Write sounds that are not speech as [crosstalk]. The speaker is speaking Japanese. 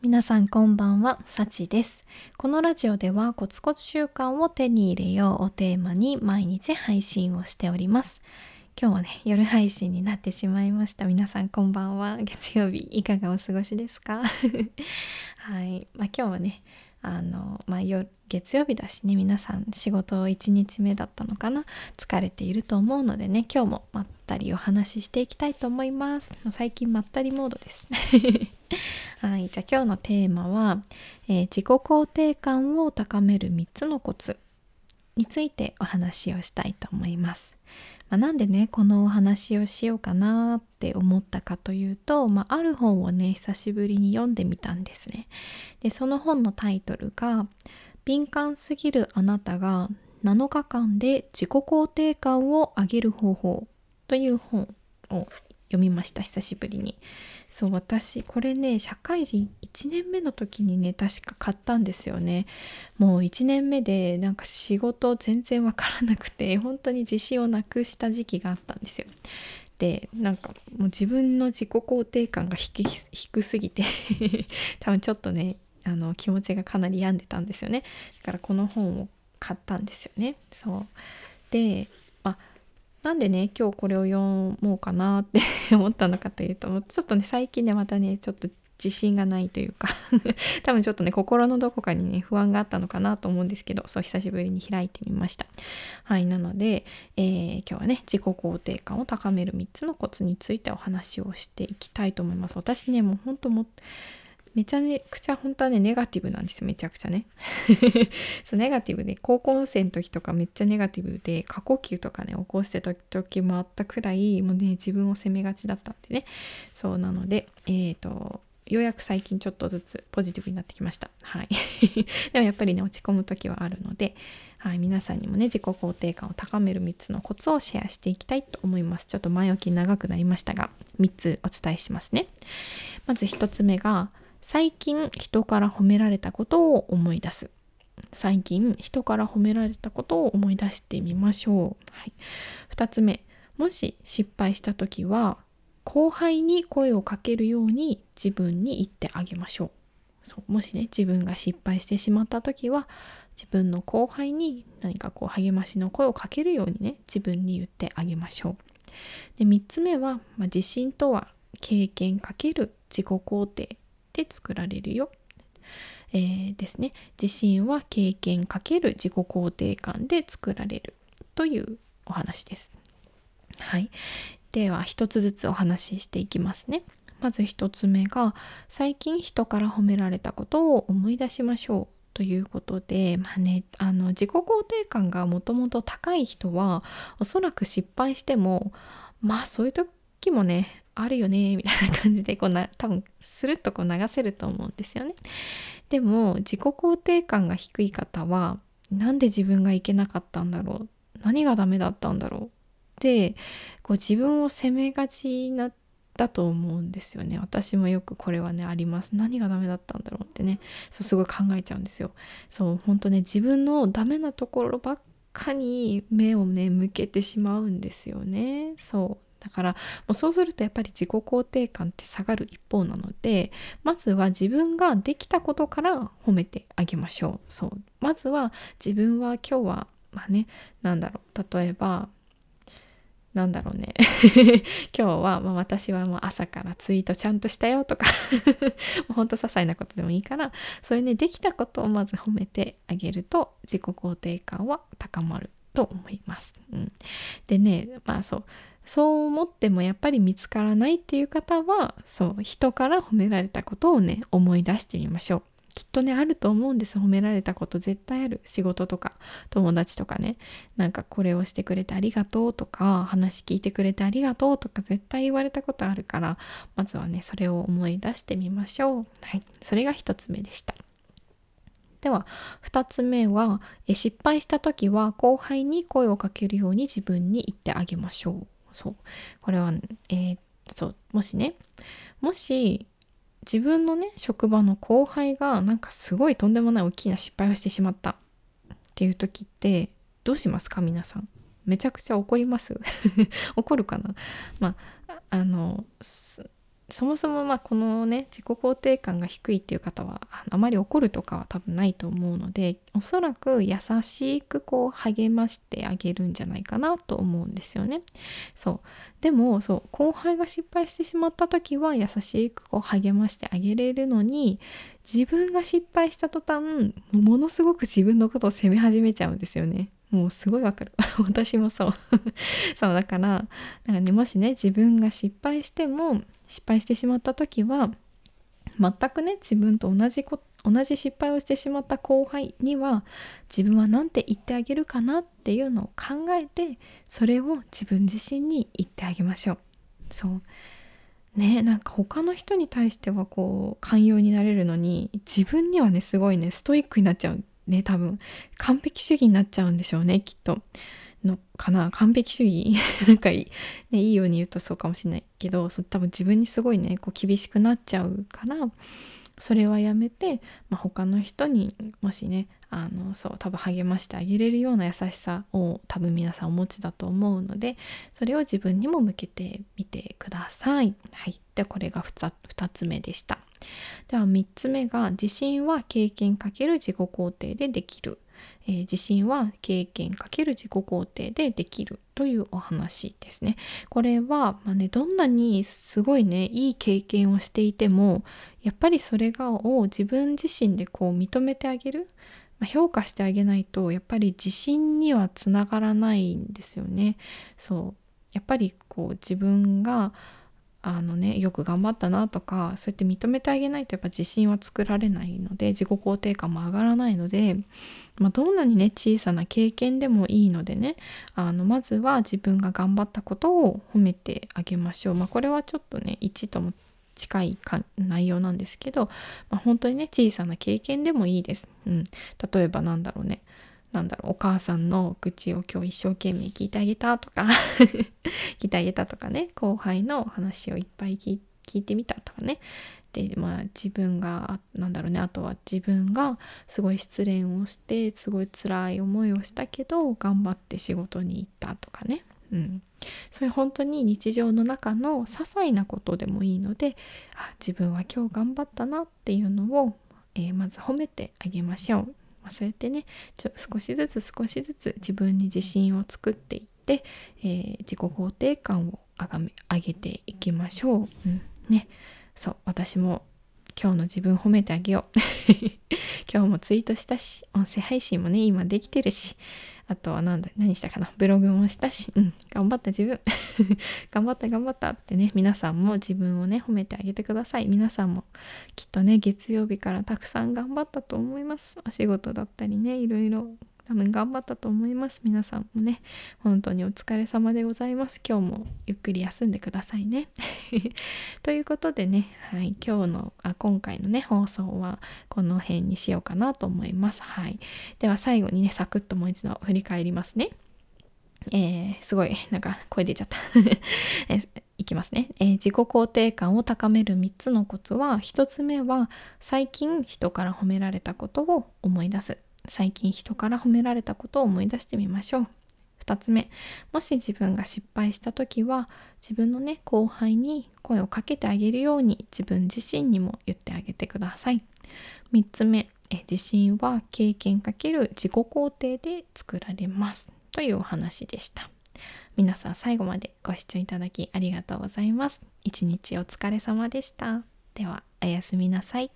皆さんこんばんは、さちです。このラジオではコツコツ習慣を手に入れようをテーマに毎日配信をしております。今日はね、夜配信になってしまいました。皆さんこんばんは。月曜日いかがお過ごしですか？[laughs] はい。まあ今日はね、あの、まあ、月曜日だしね、皆さん仕事1日目だったのかな？疲れていると思うのでね、今日もまったりお話ししていきたいと思います。最近まったりモードです。[laughs] はい、じゃあ今日のテーマは、えー自己肯定感を高める3つのコツについてお話をしたいと思います。まあ、なんでねこのお話をしようかなって思ったかというと、まあ、ある本をね久しぶりに読んでみたんですね。でその本のタイトルが「敏感すぎるあなたが7日間で自己肯定感を上げる方法」という本を読みました久しぶりに。そう私これね社会人1年目の時にね確か買ったんですよね。もう1年目でなんか仕事全然わからなくて本当に自信をなくした時期があったんですよ。でなんかもう自分の自己肯定感が低すぎて [laughs] 多分ちょっとねあの気持ちがかなり病んでたんですよね。だからこの本を買ったんですよね。そう。でまあなんでね今日これを読もうかなって [laughs] 思ったのかというともうちょっとね最近ねまたねちょっと自信がないというか [laughs] 多分ちょっとね心のどこかにね不安があったのかなと思うんですけどそう久しぶりに開いてみました。はいなので、えー今日はね自己肯定感を高める3つのコツについてお話をしていきたいと思います。私ねもうほんともめちゃくちゃ本当はねネガティブなんですよめちゃくちゃね。[laughs] そうネガティブで高校生の時とかめっちゃネガティブで過呼吸とかね起こしてた時もあったくらいもうね自分を責めがちだったんでね。そうなのでえっ、とようやく最近ちょっとずつポジティブになってきました。はい。[laughs] でもやっぱりね落ち込む時はあるので、はい、皆さんにもね自己肯定感を高める3つのコツをシェアしていきたいと思います。ちょっと前置き長くなりましたが3つお伝えしますね。まず1つ目が最近人から褒められたことを思い出す。最近人から褒められたことを思い出してみましょう、はい、2つ目。もし失敗した時は後輩に声をかけるように自分に言ってあげましょう。そう。もしね自分が失敗してしまった時は自分の後輩に何かこう励ましの声をかけるようにね自分に言ってあげましょう。で3つ目は、まあ、自信とは経験かける自己肯定。で作られるよ、えーですね。自信は経験かける自己肯定感で作られるというお話です。はい。では一つずつお話ししていきますね。まず一つ目が最近人から褒められたことを思い出しましょうということで、まあね、あの自己肯定感がもともと高い人はおそらく失敗してもまあそういう時もねあるよねみたいな感じでこうな多分スルッとこう流せると思うんですよね。でも自己肯定感が低い方はなんで自分がいけなかったんだろう何がダメだったんだろうってこう自分を責めがちなだと思うんですよね。私もよくこれはねあります。何がダメだったんだろうってねそうすごい考えちゃうんですよ。そう本当ね自分のダメなところばっかに目をね向けてしまうんですよね。そう。だからもうそうするとやっぱり自己肯定感って下がる一方なのでまずは自分ができたことから褒めてあげましょう。そう。まずは自分は今日はまあねなんだろう。例えばなんだろうね。[laughs] 今日は、まあ、私はもう朝からツイートちゃんとしたよとか。[laughs] もうほんと些細なことでもいいからそういうねできたことをまず褒めてあげると自己肯定感は高まると思います。うん、でねまあそう。そう思ってもやっぱり見つからないっていう方はそう人から褒められたことをね思い出してみましょう。きっとねあると思うんです。褒められたこと絶対ある。仕事とか友達とかね。なんかこれをしてくれてありがとうとか話聞いてくれてありがとうとか絶対言われたことあるからまずはねそれを思い出してみましょう。はい。それが一つ目でした。では2つ目はえ失敗した時は後輩に声をかけるように自分に言ってあげましょう。そう。これは、えーそう。もしねもし自分のね職場の後輩がなんかすごいとんでもない大きな失敗をしてしまったっていう時ってどうしますか？皆さん。めちゃくちゃ怒ります？[laughs] 怒るかな？まああのそもそもまあこのね自己肯定感が低いっていう方はあまり怒るとかは多分ないと思うのでおそらく優しくこう励ましてあげるんじゃないかなと思うんですよね。そうでもそう後輩が失敗してしまった時は優しくこう励ましてあげれるのに自分が失敗した途端ものすごく自分のことを責め始めちゃうんですよね。もうすごいわかる [laughs] 私もそう [laughs] そうだからだかねもしね自分が失敗しても失敗してしまった時は全くね自分と同じこ同じ失敗をしてしまった後輩には自分は何て言ってあげるかなっていうのを考えてそれを自分自身に言ってあげましょう。そうねなんか他の人に対してはこう寛容になれるのに自分にはねすごいねストイックになっちゃうね多分完璧主義になっちゃうんでしょうねきっと。のかな？完璧主義？[laughs] なんかいい,、ね、いいように言うとそうかもしれないけどそ多分自分にすごいねこう厳しくなっちゃうからそれはやめて、まあ、他の人にもしねあのそう多分励ましてあげれるような優しさを多分皆さんお持ちだと思うのでそれを自分にも向けてみてください。はい、でこれが 2, 2つ目でした。では3つ目が自信は経験かける自己肯定でできる、えー、自信は経験かける自己肯定でできるというお話ですね。これは、まあね、どんなにすごいねいい経験をしていてもやっぱりそれがを自分自身でこう認めてあげる、まあ、評価してあげないとやっぱり自信にはつながらないんですよね。そうやっぱりこう自分があのねよく頑張ったなとかそうやって認めてあげないとやっぱ自信は作られないので自己肯定感も上がらないので、まあ、どんなにね小さな経験でもいいのでねあのまずは自分が頑張ったことを褒めてあげましょう。まあ、これはちょっとね1とも近い内容なんですけど、まあ、本当にね小さな経験でもいいです。うん、例えばなんだろうねなんだろうお母さんの愚痴を今日一生懸命聞いてあげたとか [laughs] 聞いてあげたとかね後輩の話をいっぱい聞いてみたとかね。でまあ自分がなんだろうねあとは自分がすごい失恋をしてすごい辛い思いをしたけど頑張って仕事に行ったとかね。うん、それ本当に日常の中の些細なことでもいいのであ自分は今日頑張ったなっていうのを、えー、まず褒めてあげましょう。まあ、そうやってねちょ少しずつ少しずつ自分に自信を作っていって、えー、自己肯定感を上がめ上げていきましょう。うん、ね。そう。私も今日の自分褒めてあげよう。[laughs] 今日もツイートしたし音声配信もね今できてるし。あとは何だ何したかな？ブログもしたし、うん、頑張った自分。[laughs] 頑張った頑張ったってね皆さんも自分をね褒めてあげてください。皆さんもきっとね月曜日からたくさん頑張ったと思います。お仕事だったりねいろいろ多分頑張ったと思います。皆さんもね本当にお疲れ様でございます。今日もゆっくり休んでくださいね。[laughs] ということでね、はい、今日のあ今回のね放送はこの辺にしようかなと思います。はい。では最後にねサクッともう一度振り返りますね。えー、すごいなんか声出ちゃった。[laughs] いきますね、えー、自己肯定感を高める3つのコツは1つ目は最近人から褒められたことを思い出す。最近人から褒められたことを思い出してみましょう。2つ目。もし自分が失敗した時は自分のね後輩に声をかけてあげるように自分自身にも言ってあげてください。3つ目。え自信は経験かける自己肯定で作られます。というお話でした。皆さん最後までご視聴いただきありがとうございます。一日お疲れ様でした。ではおやすみなさい。